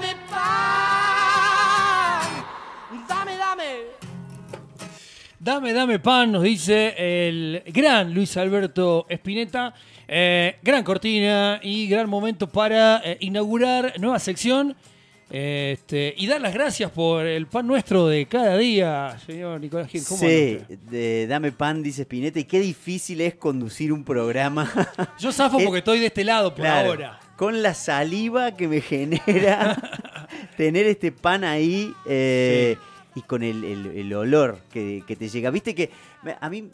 dame pan, dame, dame. Dame, dame pan, nos dice el gran Luis Alberto Espineta. Eh, gran cortina y gran momento para eh, inaugurar nueva sección este, y dar las gracias por el pan nuestro de cada día, señor Nicolás Gil. ¿Cómo Sí, de Dame Pan, dice Spinetta, y qué difícil es conducir un programa. Yo zafo Eh, porque estoy de este lado por Claro, ahora. Con la saliva que me genera tener este pan ahí eh, y con el, el- el olor que, que te llega. Viste que a mí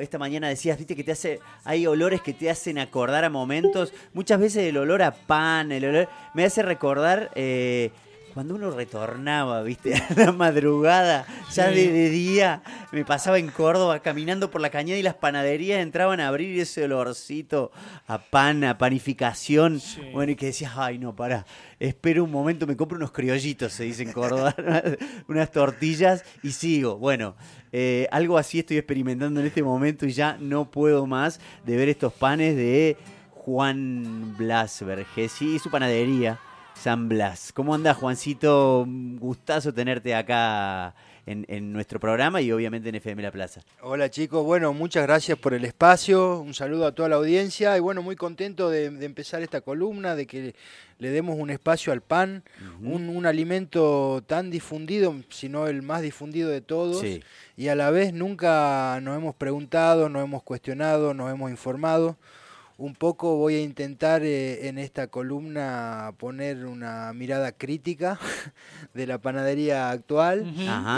esta mañana decías, viste que te hace, hay olores que te hacen acordar a momentos. Muchas veces el olor a pan, el olor, me hace recordar eh, cuando uno retornaba, viste, a la madrugada, ya de, de día, me pasaba en Córdoba caminando por la cañada y las panaderías entraban a abrir ese olorcito a pan, a panificación. Sí. Bueno, y que decías, ay, no, pará, espero un momento, me compro unos criollitos, se dice en Córdoba, unas tortillas y sigo. Bueno, eh, algo así estoy experimentando en este momento y ya no puedo más de ver estos panes de Juan Blas Vergés y su panadería. San Blas. ¿Cómo anda, Juancito? Un Gustazo tenerte acá en, en nuestro programa y obviamente en FM La Plaza. Hola chicos, bueno, muchas gracias por el espacio, un saludo a toda la audiencia y bueno, muy contento de, de empezar esta columna, de que le demos un espacio al pan, un, un alimento tan difundido, si no el más difundido de todos, Sí. y a la vez nunca nos hemos preguntado, nos hemos cuestionado, nos hemos informado. Un poco voy a intentar eh, en esta columna poner una mirada crítica de la panadería actual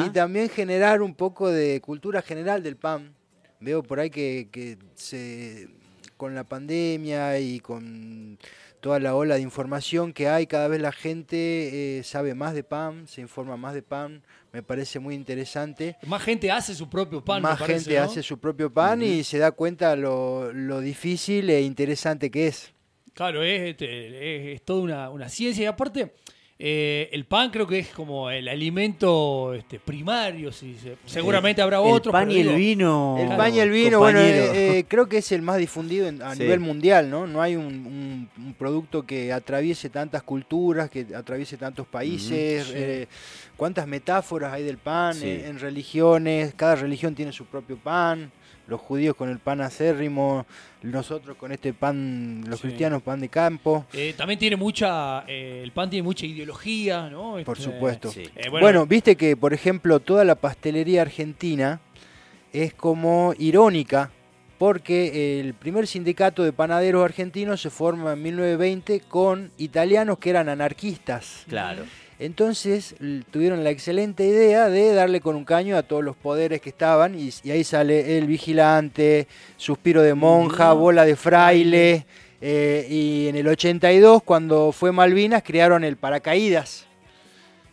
y también generar un poco de cultura general del pan. Veo por ahí que, que se, con la pandemia y con toda la ola de información que hay, cada vez la gente eh, sabe más de pan, se informa más de pan, me parece muy interesante. Más gente hace su propio pan. me más parece, gente ¿no? hace su propio pan y se da cuenta lo, lo difícil e interesante que es. Claro, es, este, es, es toda una, una ciencia. Y aparte, eh, el pan creo que es como el alimento este, primario. Si se- seguramente habrá el otros. pan y el digo, vino. El Claro, pan y el vino, bueno, eh, eh, creo que es el más difundido en- a Sí. nivel mundial, ¿no? No hay un, un- un producto que atraviese tantas culturas, que atraviese tantos países. Sí. eh, ¿Cuántas metáforas hay del pan Sí. eh, en religiones? Cada religión tiene su propio pan. Los judíos con el pan acérrimo, nosotros con este pan, los Sí. cristianos pan de campo. eh, también tiene mucha. eh, el pan tiene mucha ideología, ¿no? Por Este, supuesto. Sí. eh, Bueno, viste que, por ejemplo, toda la pastelería argentina es como irónica, porque el primer sindicato de panaderos argentinos se forma en 1920 con italianos que eran anarquistas. Claro. Entonces tuvieron la excelente idea de darle con un caño a todos los poderes que estaban y, y ahí sale el vigilante, suspiro de monja, bola de fraile. eh, y en el 82, cuando fue Malvinas, crearon el paracaídas,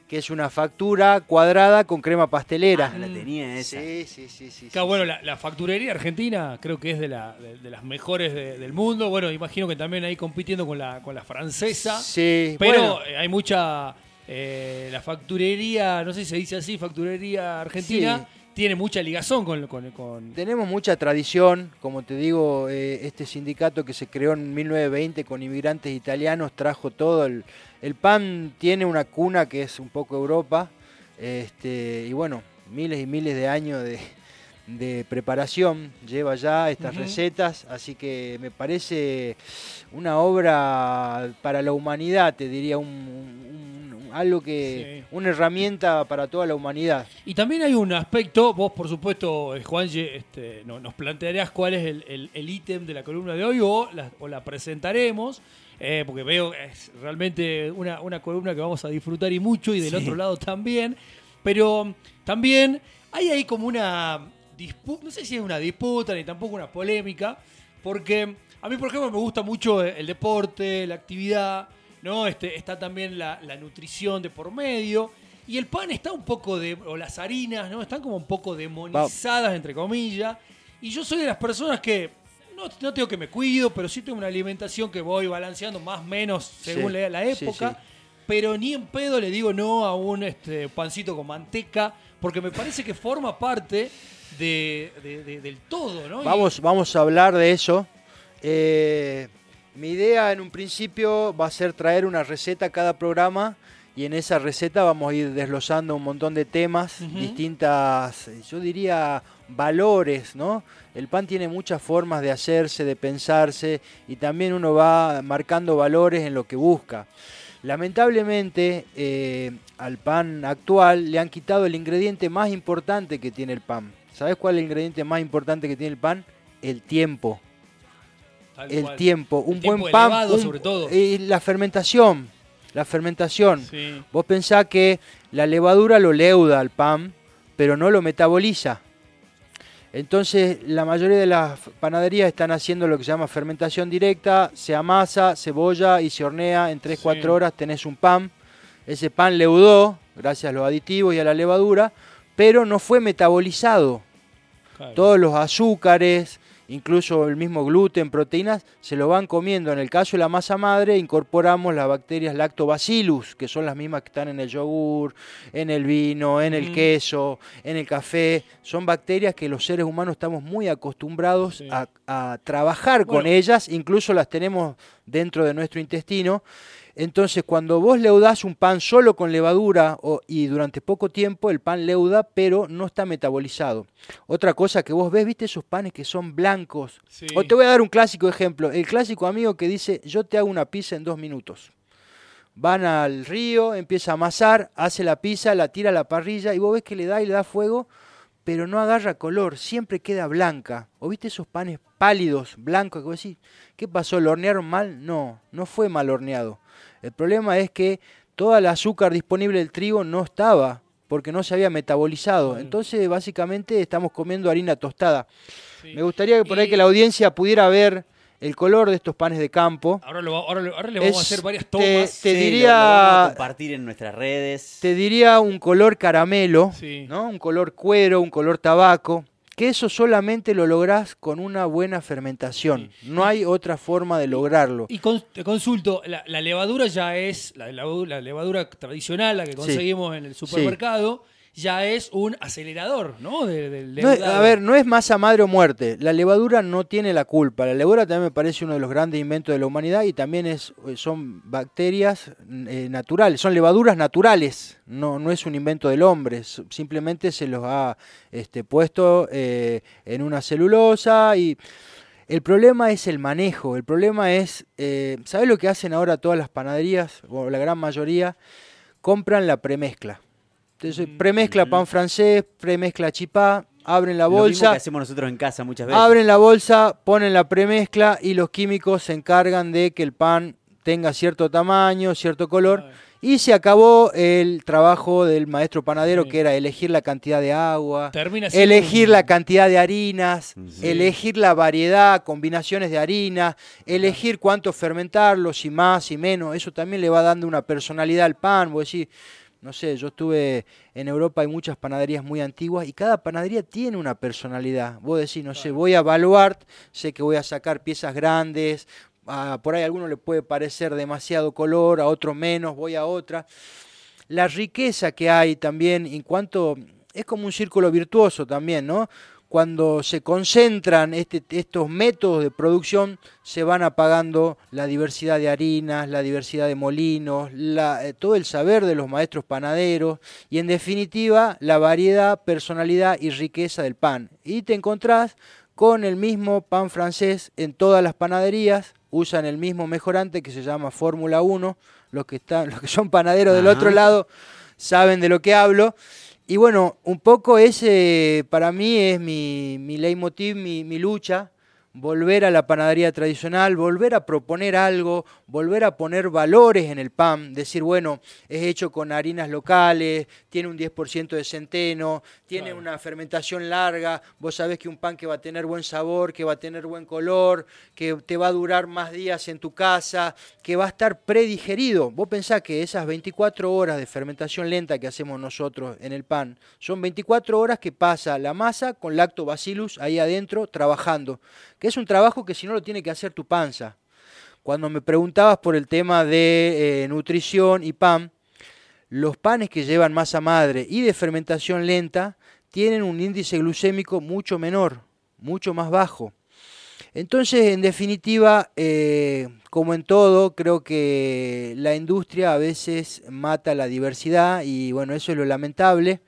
que es una factura cuadrada con crema pastelera. Ah, la tenía esa. Sí, sí, sí, sí. Claro, sí, bueno, sí. la, la facturería argentina creo que es de, la- de- de las mejores de- del mundo. Bueno, imagino que también ahí compitiendo con la, con la francesa. Sí, Pero bueno, eh, hay mucha. Eh, la facturería, no sé si se dice así, facturería argentina, tiene mucha ligazón con. con, con- Tenemos mucha tradición, como te digo, eh, este sindicato que se creó en 1920 con inmigrantes italianos trajo todo. El, el pan tiene una cuna que es un poco Europa, este, y bueno, miles y miles de años de, de preparación lleva ya estas recetas, así que me parece una obra para la humanidad, te diría, un- algo que, Sí. una herramienta para toda la humanidad. Y también hay un aspecto, vos por supuesto, eh, Juan, este, no- nos plantearás cuál es el- el el ítem de la columna de hoy o la, o la presentaremos, eh, porque veo que es realmente una, una columna que vamos a disfrutar y mucho, y del Sí. otro lado también. Pero también hay ahí como una disputa, no sé si es una disputa ni tampoco una polémica, porque a mí, por ejemplo, me gusta mucho el deporte, la actividad, ¿no? Este, está también la, la nutrición de por medio. Y el pan está un poco de. o las harinas, ¿no? Están como un poco demonizadas, entre comillas. Y yo soy de las personas que. No, no tengo que me cuido, pero sí tengo una alimentación que voy balanceando más o menos según Sí, la, la época. sí. Pero ni en pedo le digo no a un este, pancito con manteca, porque me parece que forma parte de, de- de- del todo, ¿no? Y- Vamos, vamos a hablar de eso. Eh, mi idea en un principio va a ser traer una receta a cada programa y en esa receta vamos a ir desglosando un montón de temas, distintas, yo diría, valores, ¿no? El pan tiene muchas formas de hacerse, de pensarse, y también uno va marcando valores en lo que busca. Lamentablemente, eh, al pan actual le han quitado el ingrediente más importante que tiene el pan. ¿Sabes cuál es el ingrediente más importante que tiene el pan? El tiempo. Tal El cual. tiempo. Un buen pan. elevado, un- sobre todo. y la fermentación. La fermentación. Sí. Vos pensás que la levadura lo leuda al pan, pero no lo metaboliza. Entonces, la mayoría de las panaderías están haciendo lo que se llama fermentación directa, se amasa, cebolla y se hornea en 3-4 Sí. horas, tenés un pan. Ese pan leudó, gracias a los aditivos y a la levadura, pero no fue metabolizado. Claro. Todos los azúcares, incluso el mismo gluten, proteínas, se lo van comiendo. En el caso de la masa madre, incorporamos las bacterias lactobacillus, que son las mismas que están en el yogur, en el vino, en el Ujú. queso, en el café. Son bacterias que los seres humanos estamos muy acostumbrados Sí. a, a trabajar con ellas, incluso las tenemos dentro de nuestro intestino. Entonces, cuando vos leudás un pan solo con levadura o- y durante poco tiempo el pan leuda, pero no está metabolizado. Otra cosa que vos ves, viste esos panes que son blancos. Sí. O te voy a dar un clásico ejemplo. El clásico amigo que dice, yo te hago una pizza en dos minutos. Van al río, empieza a amasar, hace la pizza, la tira a la parrilla y vos ves que le da y le da fuego, pero no agarra color, siempre queda blanca. ¿O viste esos panes pálidos, blancos, que vos decís, ¿qué pasó? ¿Lo hornearon mal? No, no fue mal horneado. El problema es que toda el azúcar disponible del trigo no estaba, porque no se había metabolizado. Entonces, básicamente, estamos comiendo harina tostada. Sí. Me gustaría que por ahí que la audiencia pudiera ver el color de estos panes de campo. Ahora, lo va- ahora, le- ahora le vamos a hacer varias te- tomas. te Sí, lo- diría- Lo, vamos a compartir en nuestras redes. Te diría un color caramelo, Sí. ¿no? Un color cuero, un color tabaco. Que eso solamente lo lográs con una buena fermentación. No hay otra forma de lograrlo. Y con- te consulto, la, la levadura ya es, la, la- la levadura tradicional, la que conseguimos en el supermercado, ya es un acelerador, ¿no? De- del No es- leudado. a ver, no es masa madre o muerte. La levadura no tiene la culpa. La levadura también me parece uno de los grandes inventos de la humanidad y también es, eh, son bacterias eh, naturales, son levaduras naturales. No, no es un invento del hombre. Simplemente se los ha este, puesto eh, en una celulosa y el problema es el manejo. El problema es, eh, ¿sabes lo que hacen ahora todas las panaderías o la gran mayoría? Compran la premezcla. Entonces, Mm. premezcla pan francés, premezcla chipá, abren la Lo mismo bolsa, que hacemos nosotros en casa muchas veces. abren la bolsa, ponen la premezcla y los químicos se encargan de que el pan tenga cierto tamaño, cierto color. Y se acabó el trabajo del maestro panadero, Sí. que era elegir la cantidad de agua, elegir un- la cantidad de harinas, Sí. elegir la variedad, combinaciones de harina, elegir cuánto fermentarlo, si más, si menos. Eso también le va dando una personalidad al pan. Vos decís, no sé, yo estuve en Europa, hay muchas panaderías muy antiguas y cada panadería tiene una personalidad. Vos decís, no sé, voy a Baluart, sé que voy a sacar piezas grandes, a- por ahí a alguno le puede parecer demasiado color, a otro menos, voy a otra. La riqueza que hay también en cuanto, es como un círculo virtuoso también, ¿no? Cuando se concentran este- estos métodos de producción, se van apagando la diversidad de harinas, la diversidad de molinos, la- eh, todo el saber de los maestros panaderos y en definitiva la variedad, personalidad y riqueza del pan. Y te encontrás con el mismo pan francés en todas las panaderías, usan el mismo mejorante que se llama Fórmula 1, los que, están, los que son panaderos del otro lado saben de lo que hablo. Y bueno, un poco ese para mí es mi, mi leitmotiv, mi, mi lucha, volver a la panadería tradicional, volver a proponer algo, volver a poner valores en el pan, decir, bueno, es hecho con harinas locales, tiene un 10% de centeno, tiene Claro. una fermentación larga, vos sabés que un pan que va a tener buen sabor, que va a tener buen color, que te va a durar más días en tu casa, que va a estar predigerido. Vos pensás que esas 24 horas de fermentación lenta que hacemos nosotros en el pan, son 24 horas que pasa la masa con lactobacillus ahí adentro trabajando, que es un trabajo que si no lo tiene que hacer tu panza. Cuando me preguntabas por el tema de eh, nutrición y pan, los panes que llevan masa madre y de fermentación lenta tienen un índice glucémico mucho menor, mucho más bajo. Entonces, en definitiva, eh, como en todo, creo que la industria a veces mata la diversidad y bueno, eso es lo lamentable.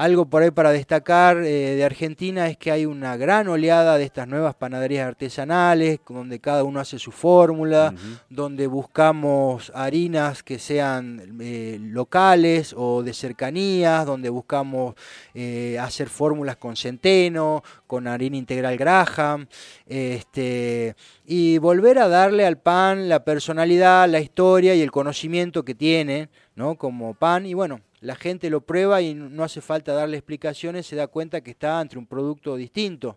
Algo por ahí para destacar eh, de Argentina es que hay una gran oleada de estas nuevas panaderías artesanales, donde cada uno hace su fórmula, donde buscamos harinas que sean eh, locales o de cercanías, donde buscamos eh, hacer fórmulas con centeno, con harina integral Graham, este, y volver a darle al pan la personalidad, la historia y el conocimiento que tiene, ¿no? Como pan, y bueno, la gente lo prueba y no hace falta darle explicaciones, se da cuenta que está ante un producto distinto.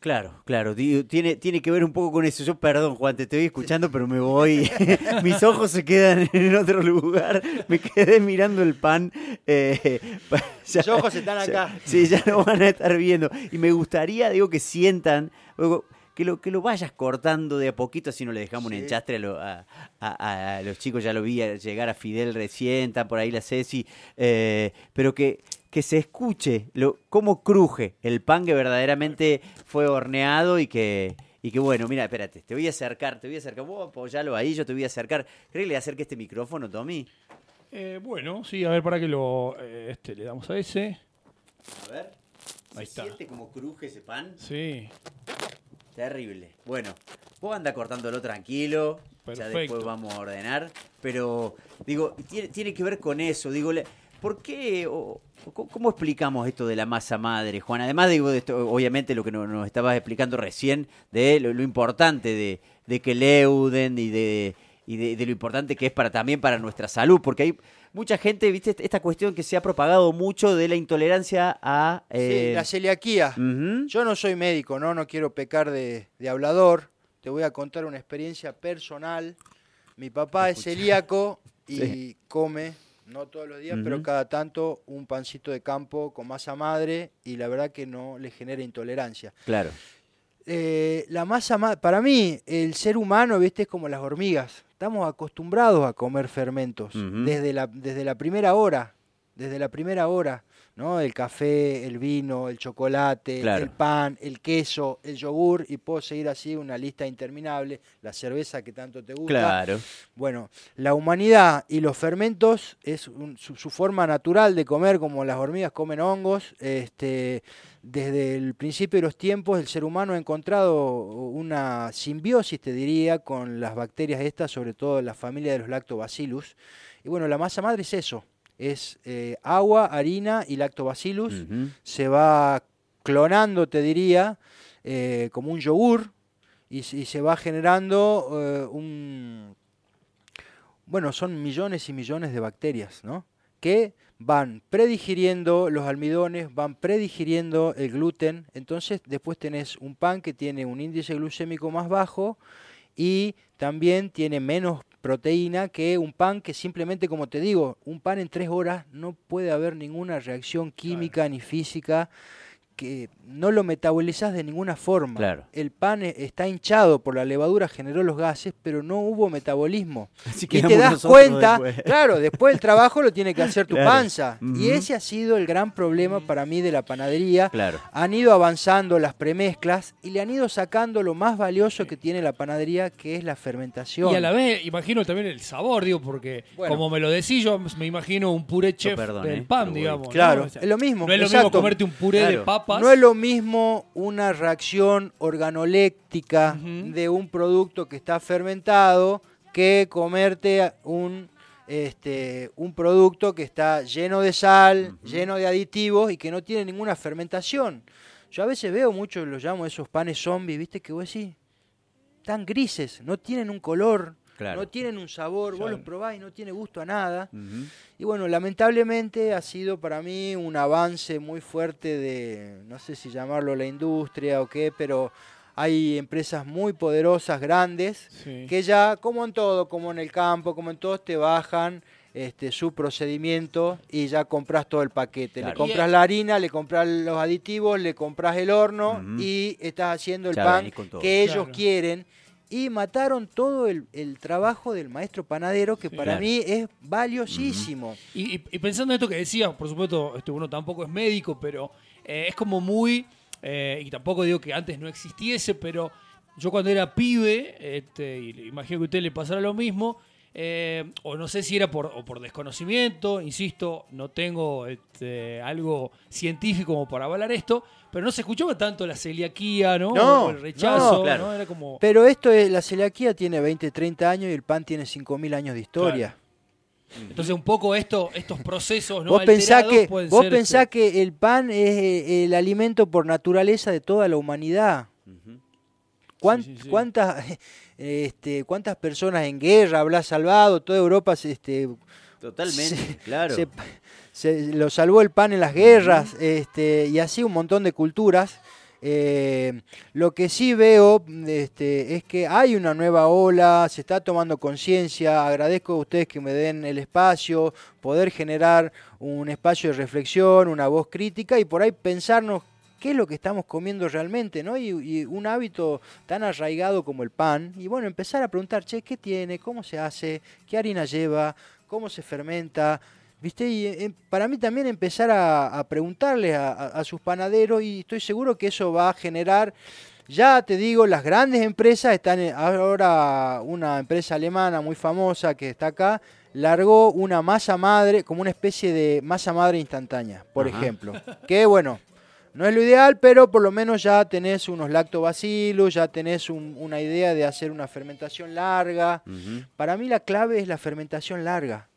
Claro, claro, tiene, tiene que ver un poco con eso. Yo, perdón, Juan, te estoy escuchando, pero me voy. Mis ojos se quedan en otro lugar. Me quedé mirando el pan. Eh, Los ojos están acá. sí, ya lo van a estar viendo. Y me gustaría, digo, que sientan que lo, que lo vayas cortando de a poquito, así no le dejamos un enchastre a, los chicos, ya lo vi llegar a Fidel recién, está por ahí la Ceci, eh, pero que, que se escuche lo, cómo cruje el pan que verdaderamente fue horneado y que, y que bueno, mira, espérate, te voy a acercar, te voy a acercar, vos apoyalo ahí, yo te voy a acercar. ¿Crees que le acerque este micrófono, Tommy? Eh, bueno, sí, a ver, para que lo, eh, este, le damos a ese. A ver. Ahí está. ¿Siente cómo cruje ese pan? Sí. Terrible. Bueno, vos anda cortándolo tranquilo. Ya después vamos a ordenar. Pero, digo, tiene, que ver con eso. Digo, ¿por qué o, cómo explicamos esto de la masa madre, Juan? Además, digo, de esto, obviamente lo que nos, estabas explicando recién de lo, importante de, de, que leuden y de y de, lo importante que es para también para nuestra salud, porque hay mucha gente, viste, esta cuestión que se ha propagado mucho de la intolerancia a... Sí, eh, la celiaquía. Yo no soy médico, ¿no? No quiero pecar de, hablador. Te voy a contar una experiencia personal. Mi papá es celíaco y come, no todos los días, pero cada tanto un pancito de campo con masa madre y la verdad que no le genera intolerancia. Claro. Eh, la masa para mí, el ser humano, viste, es como las hormigas. Estamos acostumbrados a comer fermentos desde, la, desde la primera hora. Desde la primera hora. ¿no? El café, el vino, el chocolate, el pan, el queso, el yogur, y puedo seguir así una lista interminable, la cerveza que tanto te gusta. Claro. Bueno, la humanidad y los fermentos es su, su, forma natural de comer, como las hormigas comen hongos. Este, desde el principio de los tiempos el ser humano ha encontrado una simbiosis, te diría, con las bacterias estas, sobre todo la familia de los lactobacillus. Y bueno, la masa madre es eso, es eh, agua, harina y lactobacillus. Se va clonando, te diría, eh, como un yogur y, se va generando eh, un... Bueno, son millones y millones de bacterias, ¿no? Que van predigiriendo los almidones, van predigiriendo el gluten, entonces después tenés un pan que tiene un índice glucémico más bajo y también tiene menos proteína que un pan que simplemente, como te digo, un pan en tres horas no puede haber ninguna reacción química ni física que no lo metabolizás de ninguna forma. El pan e, está hinchado por la levadura, generó los gases, pero no hubo metabolismo. y te das cuenta, claro, después el trabajo lo tiene que hacer tu panza. Y ese ha sido el gran problema para mí de la panadería. Han ido avanzando las premezclas y le han ido sacando lo más valioso que tiene la panadería, que es la fermentación. Y a la vez imagino también el sabor, digo, porque como me lo decís, yo me imagino un puré chef del eh, pan, digamos. Claro, es lo mismo. No es lo mismo comerte un puré de papa no es lo mismo una reacción organoléctica de un producto que está fermentado que comerte un, este, un producto que está lleno de sal, lleno de aditivos y que no tiene ninguna fermentación. Yo a veces veo muchos, los llamo esos panes zombies, ¿viste? Que vos decís, tan grises, no tienen un color, no tienen un sabor, vos los probás y no tiene gusto a nada. Y bueno, lamentablemente ha sido para mí un avance muy fuerte de, no sé si llamarlo la industria o qué, pero hay empresas muy poderosas, grandes, que ya, como en todo, como en el campo, como en todo, te bajan este, su procedimiento y ya compras todo el paquete. Le compras la harina, le compras los aditivos, le compras el horno y estás haciendo el pan que ellos quieren y mataron todo el, trabajo del maestro panadero, que para mí es valiosísimo. y, pensando en esto que decía, por supuesto, este, uno tampoco es médico, pero eh, es como muy eh, y tampoco digo que antes no existiese, pero yo cuando era pibe, este, y imagino que a usted le pasará lo mismo, eh, o no sé si era por, o por desconocimiento, insisto, no tengo este, algo científico como para avalar esto, pero no se escuchaba tanto la celiaquía, ¿no? No, O el rechazo, no, claro. ¿no? Era como... Pero esto es, la celiaquía tiene 20, 30 años y el pan tiene 5.000 años de historia. Entonces un poco esto, estos procesos no vos pensás, que, vos ser, pensás este, que el pan es eh, el alimento por naturaleza de toda la humanidad. ¿Cuán- Sí, sí, sí. ¿Cuántas, este, ¿Cuántas personas en guerra habrá salvado? Toda Europa se, este, Totalmente, se- claro. se, se- lo salvó el pan en las guerras este, y así un montón de culturas. Eh, lo que sí veo este, es que hay una nueva ola, se está tomando conciencia, agradezco a ustedes que me den el espacio, poder generar un espacio de reflexión, una voz crítica y por ahí pensarnos qué es lo que estamos comiendo realmente, ¿no? Y, y un hábito tan arraigado como el pan, y bueno, empezar a preguntar, che, ¿qué tiene? ¿Cómo se hace? ¿Qué harina lleva? ¿Cómo se fermenta? ¿Viste? Y eh, para mí también empezar a, a preguntarles a, a- a sus panaderos y estoy seguro que eso va a generar, ya te digo, las grandes empresas están, en- ahora una empresa alemana muy famosa que está acá, largó una masa madre, como una especie de masa madre instantánea, por Ajá. ejemplo. Que bueno, no es lo ideal, pero por lo menos ya tenés unos lactobacillus, ya tenés un- una idea de hacer una fermentación larga. Para mí la clave es la fermentación larga.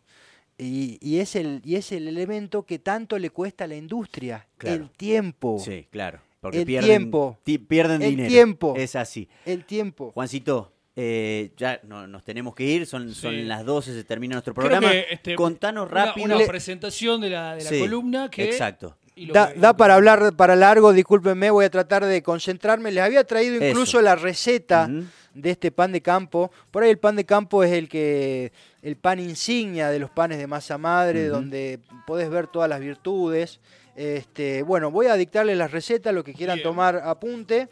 Y, y es el, y es el elemento que tanto le cuesta a la industria, Claro. el tiempo. Sí, claro. Porque El pierden, tiempo. ti- pierden El dinero. tiempo. Es así. El tiempo. Juancito, eh, ya no- nos tenemos que ir, son, son las 12, se termina nuestro programa. que, este, Contanos una- rápido. Una, Le- presentación de la, de la Sí, columna que... Exacto. Da, da para hablar para largo, discúlpenme, voy a tratar de concentrarme. Les había traído Eso. incluso la receta de este pan de campo. Por ahí el pan de campo es el que el pan insignia de los panes de masa madre, donde podés ver todas las virtudes. Este, bueno, voy a dictarles las recetas, lo que quieran Bien. tomar apunte.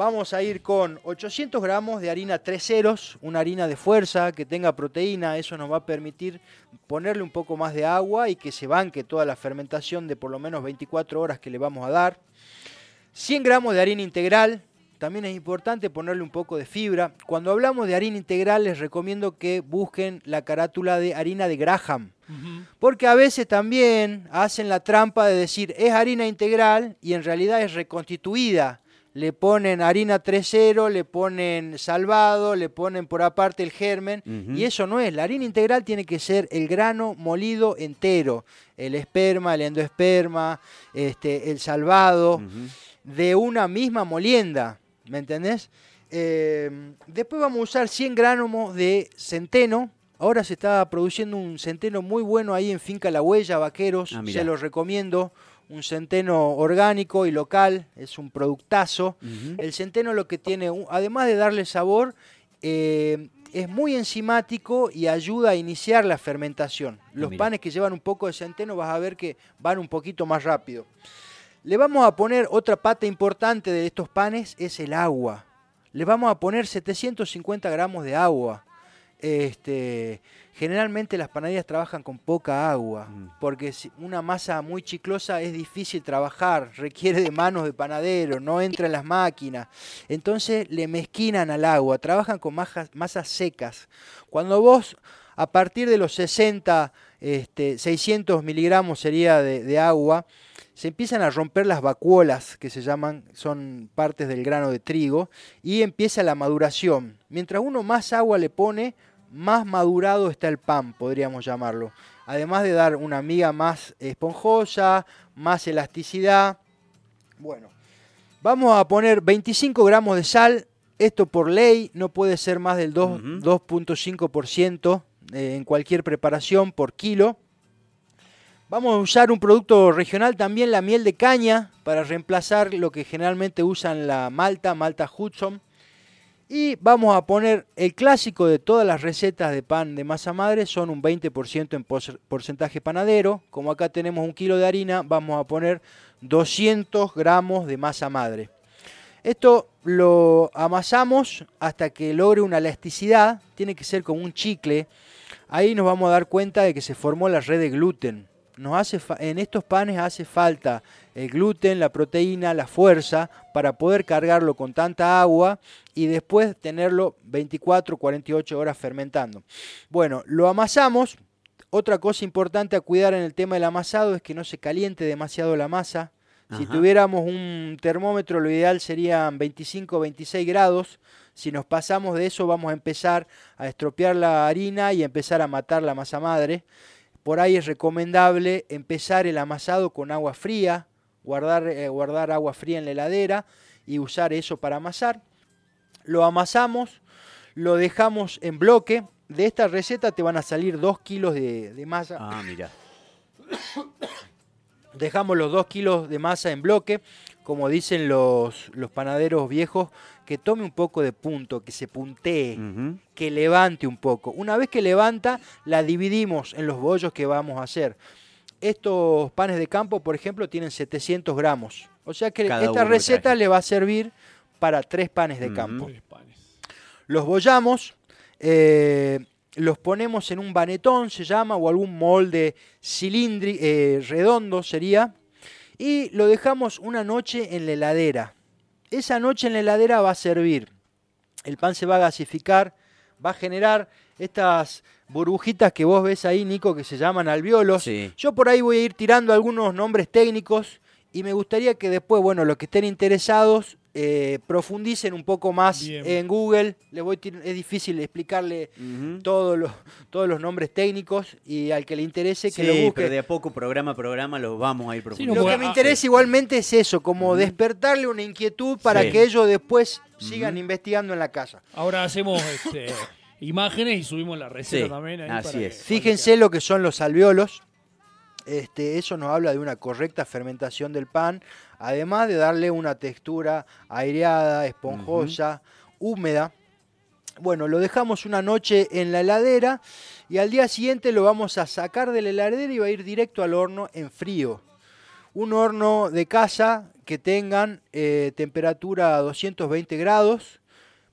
Vamos a ir con 800 gramos de harina tres ceros, una harina de fuerza que tenga proteína, eso nos va a permitir ponerle un poco más de agua y que se banque toda la fermentación de por lo menos 24 horas que le vamos a dar. 100 gramos de harina integral, también es importante ponerle un poco de fibra. Cuando hablamos de harina integral les recomiendo que busquen la carátula de harina de Graham. Porque a veces también hacen la trampa de decir es harina integral y en realidad es reconstituida. Le ponen harina 3.0, le ponen salvado, le ponen por aparte el germen y eso no es. La harina integral tiene que ser el grano molido entero, el esperma, el endoesperma, este, el salvado de una misma molienda, ¿me entendés? Eh, después vamos a usar 100 gramos de centeno. Ahora se está produciendo un centeno muy bueno ahí en Finca La Huella, Vaqueros. Ah, se los recomiendo. Un centeno orgánico y local, es un productazo. El centeno lo que tiene, además de darle sabor, eh, es muy enzimático y ayuda a iniciar la fermentación. Los mira. panes que llevan un poco de centeno vas a ver que van un poquito más rápido. Le vamos a poner otra pata importante de estos panes, es el agua. Le vamos a poner 750 gramos de agua. Este, generalmente las panaderías trabajan con poca agua, Mm. porque una masa muy chiclosa es difícil trabajar, requiere de manos de panadero, no entra en las máquinas. Entonces le mezquinan al agua, trabajan con masas secas. Cuando vos, a partir de los 60, este, 600 miligramos sería de, de agua, se empiezan a romper las vacuolas, que se llaman, son partes del grano de trigo, y empieza la maduración. Mientras uno más agua le pone, más madurado está el pan, podríamos llamarlo. Además de dar una miga más esponjosa, más elasticidad. Bueno, vamos a poner 25 gramos de sal. Esto por ley no puede ser más del dos- Ujú. 2.5% eh, en cualquier preparación por kilo. Vamos a usar un producto regional también, la miel de caña, para reemplazar lo que generalmente usan la malta, malta Hudson. Y vamos a poner el clásico de todas las recetas de pan de masa madre, son un 20% en porcentaje panadero. Como acá tenemos un kilo de harina, vamos a poner 200 gramos de masa madre. Esto lo amasamos hasta que logre una elasticidad, tiene que ser como un chicle. Ahí nos vamos a dar cuenta de que se formó la red de gluten. nos hace en estos panes hace falta el gluten, la proteína, la fuerza para poder cargarlo con tanta agua y después tenerlo 24, 48 horas fermentando. Bueno, lo amasamos. Otra cosa importante a cuidar en el tema del amasado es que no se caliente demasiado la masa. Si Ajá. tuviéramos un termómetro, lo ideal serían 25 26 grados. Si nos pasamos de eso, vamos a empezar a estropear la harina y a empezar a matar la masa madre. Por ahí es recomendable empezar el amasado con agua fría, guardar, eh, guardar agua fría en la heladera y usar eso para amasar. Lo amasamos, lo dejamos en bloque. De esta receta te van a salir 2 kilos de, de masa. Ah, mira. Dejamos los 2 kilos de masa en bloque, como dicen los, los panaderos viejos, que tome un poco de punto, que se puntee, que levante un poco. Una vez que levanta, la dividimos en los bollos que vamos a hacer. Estos panes de campo, por ejemplo, tienen 700 gramos. O sea que Cada esta receta traje. le va a servir para tres panes de campo. Tres panes. Los bollamos, eh, los ponemos en un banetón, se llama, o algún molde cilindri eh, redondo sería, y lo dejamos una noche en la heladera. Esa noche en la heladera va a servir. El pan se va a gasificar, va a generar estas burbujitas que vos ves ahí, Nico, que se llaman alveolos. Sí. Yo por ahí voy a ir tirando algunos nombres técnicos y me gustaría que después, bueno, los que estén interesados eh, profundicen un poco más Bien. en Google. Les voy es difícil explicarle todos los, todos los nombres técnicos y al que le interese que Sí, lo busque. pero de a poco, programa a programa, los vamos a ir no, profundizando. Lo que me ah, interesa igualmente es eso, como despertarle una inquietud para Sí. que ellos después sigan investigando en la casa. Ahora hacemos este, imágenes y subimos la receta Sí, también. Ahí así para que- es. Fíjense lo que son los alveolos. Este, eso nos habla de una correcta fermentación del pan, además de darle una textura aireada, esponjosa, húmeda. Bueno, lo dejamos una noche en la heladera y al día siguiente lo vamos a sacar de la heladera y va a ir directo al horno en frío. Un horno de casa que tengan eh, temperatura a 220 grados,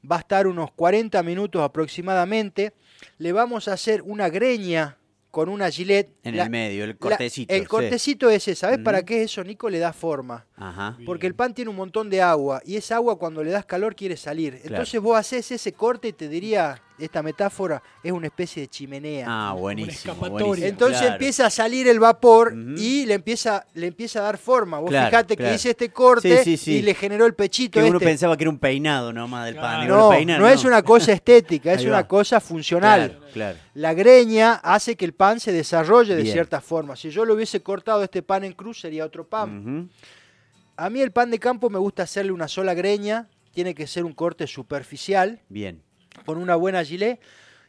va a estar unos 40 minutos aproximadamente. Le vamos a hacer una greña con una gilet. En La- el medio, el la- cortecito. el sí. cortecito ese, ¿sabes para qué es eso, Nico? Le da forma. Ajá. Porque el pan tiene un montón de agua y esa agua cuando le das calor quiere salir. Entonces vos haces ese corte y te diría, esta metáfora es una especie de chimenea. Ah, buenísimo. escapatoria. buenísimo, Entonces claro. empieza a salir el vapor y le empieza, le empieza a dar forma. Vos Claro, fijate claro. que hice este corte Sí, sí, sí. y le generó el pechito Que uno este. pensaba que era un peinado nomás del pan. No, peinan, no es una cosa estética, es una cosa funcional. Claro, claro. La greña hace que el pan se desarrolle de Bien. cierta forma. Si yo lo hubiese cortado este pan en cruz sería otro pan. A mí el pan de campo me gusta hacerle una sola greña, tiene que ser un corte superficial Bien. Con una buena gilet.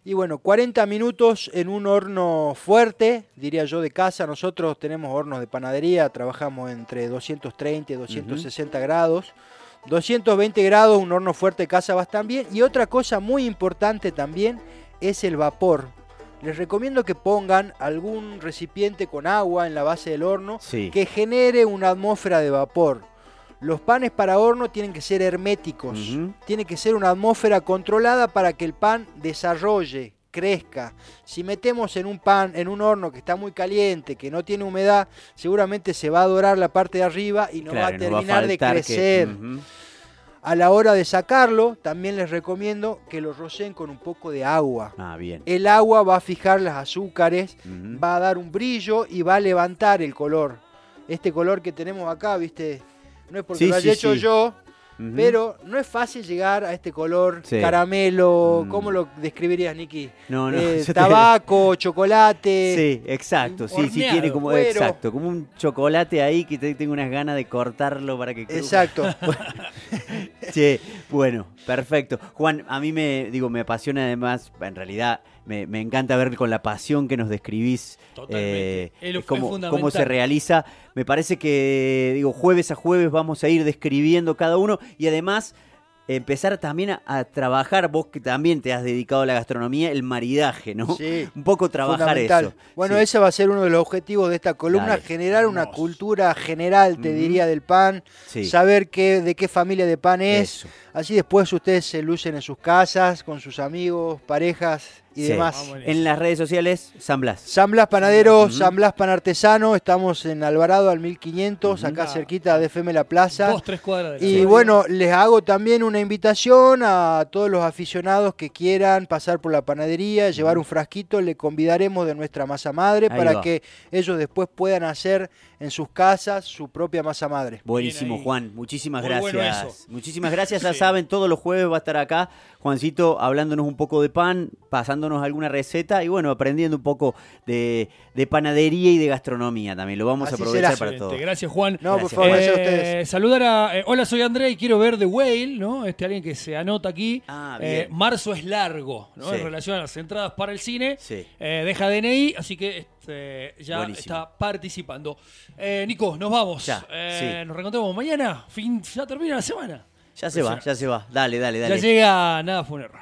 Y bueno, 40 minutos en un horno fuerte, diría yo de casa. Nosotros tenemos hornos de panadería, trabajamos entre 230 y 260 grados. 220 grados, un horno fuerte de casa va tan bien. Y otra cosa muy importante también es el vapor. Les recomiendo que pongan algún recipiente con agua en la base del horno Sí. que genere una atmósfera de vapor. Los panes para horno tienen que ser herméticos. Tiene que ser una atmósfera controlada para que el pan desarrolle, crezca. Si metemos en un pan, en un horno que está muy caliente, que no tiene humedad, seguramente se va a dorar la parte de arriba y no va a terminar de que- crecer. A la hora de sacarlo, también les recomiendo que lo roceen con un poco de agua. Ah, bien. El agua va a fijar las azúcares, va a dar un brillo y va a levantar el color. Este color que tenemos acá, viste, no es porque Sí, lo haya sí, hecho sí. yo, pero no es fácil llegar a este color Sí. caramelo. Mm. ¿Cómo lo describirías, Nicky? No, no. Eh, te- tabaco, chocolate. Sí, exacto. Sí, sí, horneado, tiene como. cuero. Exacto. Como un chocolate ahí que te- tengo unas ganas de cortarlo para que. Exacto. Che, bueno, perfecto. Juan, a mí me, digo, me apasiona además, en realidad, me, me encanta ver con la pasión que nos describís Totalmente. eh, Es cómo, cómo se realiza. Me parece que, digo, jueves a jueves vamos a ir describiendo cada uno y además empezar también a, a trabajar, vos que también te has dedicado a la gastronomía, el maridaje, ¿no? Sí, Un poco trabajar eso. Bueno, Sí. ese va a ser uno de los objetivos de esta columna, Dale. generar una cultura general, te diría, del pan, Sí. saber qué, de qué familia de pan es. Eso. Así después ustedes se lucen en sus casas, con sus amigos, parejas y Sí. demás. Vamos. En las redes sociales, San Blas. San Blas Panadero. San Blas Pan Artesano, estamos en Alvarado al 1500, acá Ah. cerquita de FM La Plaza. Dos, tres cuadras de Y bueno, les hago también una invitación a todos los aficionados que quieran pasar por la panadería, llevar un frasquito, le convidaremos de nuestra masa madre Ahí para va. que ellos después puedan hacer en sus casas su propia masa madre. Buenísimo. Juan. Muchísimas Muy gracias. Muchísimas gracias. Ya Sí. saben, todos los jueves va a estar acá Juancito hablándonos un poco de pan, pasándonos alguna receta y bueno, aprendiendo un poco de, de panadería y de gastronomía también. Lo vamos Así a aprovechar será. para todo. Gracias, Juan. No, por favor, gracias a Eh, ustedes. saludar a. eh, hola, soy André y quiero ver The Whale, ¿no? Este alguien que se anota aquí. Ah, Eh, bien. marzo es largo, ¿no? Sí. En relación a las entradas para el cine. Sí. Eh, deja DNI, así que este, ya Buenísimo. está participando. Eh, Nico, nos vamos. Ya, Eh, sí. Nos reencontramos mañana. Fin, ya termina la semana. Ya se va, ya se va. Dale, dale, Ya dale. llega, nada fue un error.